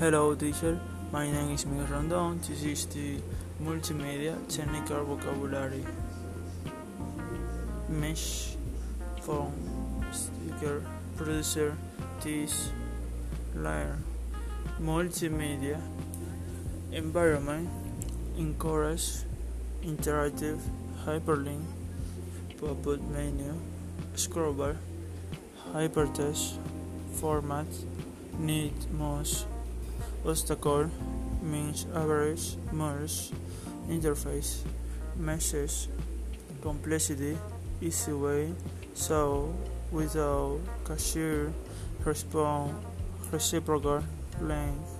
Hello teacher, my name is Miguel Rondon. This is the multimedia technical vocabulary. Mesh, phone, sticker, producer, this, layer. Multimedia, environment, encourage, interactive, hyperlink, pop-up menu, scroll bar, hypertext, format, need, mouse, obstacle, means average, merge, interface, message, complexity, easy way, so, without, cashier, respond, reciprocal, length,